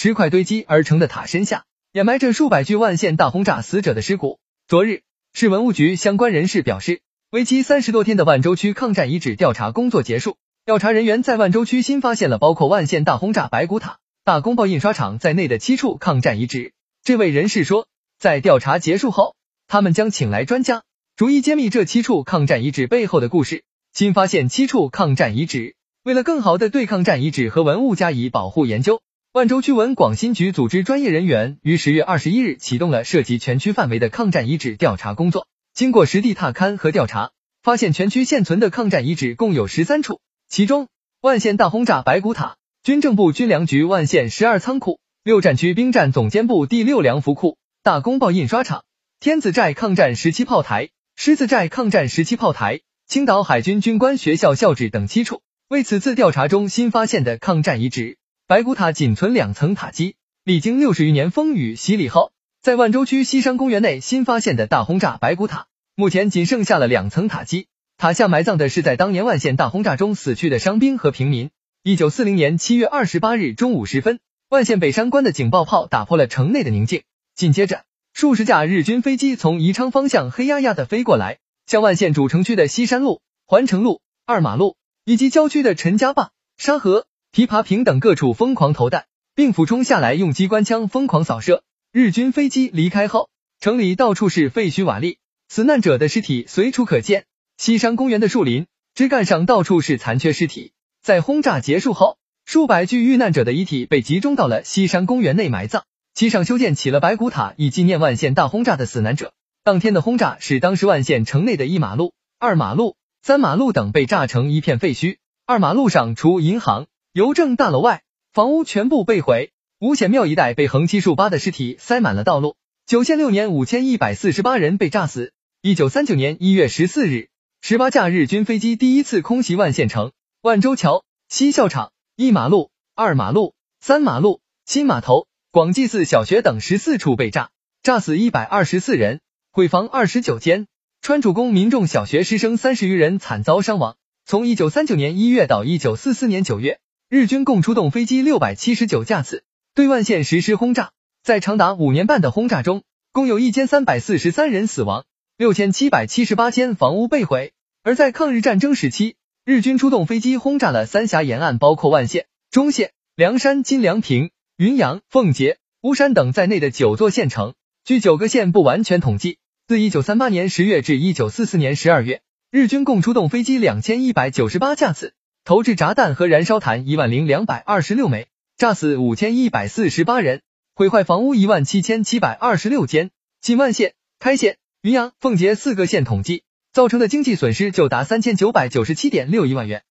石块堆积而成的塔身下，掩埋着数百具万县大轰炸死者的尸骨。昨日，市文物局相关人士表示，为期三十多天的万州区抗战遗址调查工作结束，调查人员在万州区新发现了包括万县大轰炸白骨塔、大公报印刷厂在内的七处抗战遗址。这位人士说，在调查结束后，他们将请来专家，逐一揭秘这七处抗战遗址背后的故事。新发现七处抗战遗址，为了更好的对抗战遗址和文物加以保护研究，万州区文广新局组织专业人员于十月二十一日启动了涉及全区范围的抗战遗址调查工作。经过实地踏勘和调查，发现全区现存的抗战遗址共有十三处，其中万县大轰炸白骨塔、军政部军粮局万县十二仓库、六战区兵站总监部第六粮服库、大公报印刷厂、天子寨抗战时期炮台、狮子寨抗战时期炮台。青岛海军军官学校校址等七处，为此次调查中新发现的抗战遗址，白骨塔仅存两层塔基，历经六十余年风雨洗礼后，在万州区西山公园内新发现的大轰炸白骨塔，目前仅剩下了两层塔基，塔下埋葬的是在当年万县大轰炸中死去的伤兵和平民。一九四零年七月二十八日中午时分，万县北山关的警报炮打破了城内的宁静，紧接着数十架日军飞机从宜昌方向黑压压的飞过来。向万县主城区的西山路、环城路、二马路以及郊区的陈家坝、沙河、琵琶坪等各处疯狂投弹，并俯冲下来用机关枪疯狂扫射。日军飞机离开后，城里到处是废墟瓦砾，死难者的尸体随处可见。西山公园的树林、枝干上到处是残缺尸体。在轰炸结束后，数百具遇难者的遗体被集中到了西山公园内埋葬，其上修建起了白骨塔，以纪念万县大轰炸的死难者。当天的轰炸使当时万县城内的一马路、二马路、三马路等被炸成一片废墟。二马路上除银行、邮政大楼外，房屋全部被毁。五显庙一带被横七竖八的尸体塞满了道路。九县六年五千一百四十八人被炸死。一九三九年一月十四日，十八架日军飞机第一次空袭万县城。万州桥、西校场、一马路、二马路、三马路、新码头、广济寺小学等十四处被炸，炸死一百二十四人。毁房二十九间，川主公民众小学师生三十余人惨遭伤亡。从一九三九年一月到一九四四年九月，日军共出动飞机六百七十九架次，对万县实施轰炸。在长达五年半的轰炸中，共有一千三百四十三人死亡，六千七百七十八间房屋被毁。而在抗日战争时期，日军出动飞机轰炸了三峡沿岸，包括万县、中县、梁山、金梁坪、云阳、奉节、巫山等在内的九座县城。据九个县不完全统计。自一九三八年十月至一九四四年十二月，日军共出动飞机两千一百九十八架次，投掷炸弹和燃烧弹一万零两百二十六枚，炸死五千一百四十八人，毁坏房屋一万七千七百二十六间。仅万县、开县、云阳、奉节四个县统计造成的经济损失就达三千九百九十七点六一万元。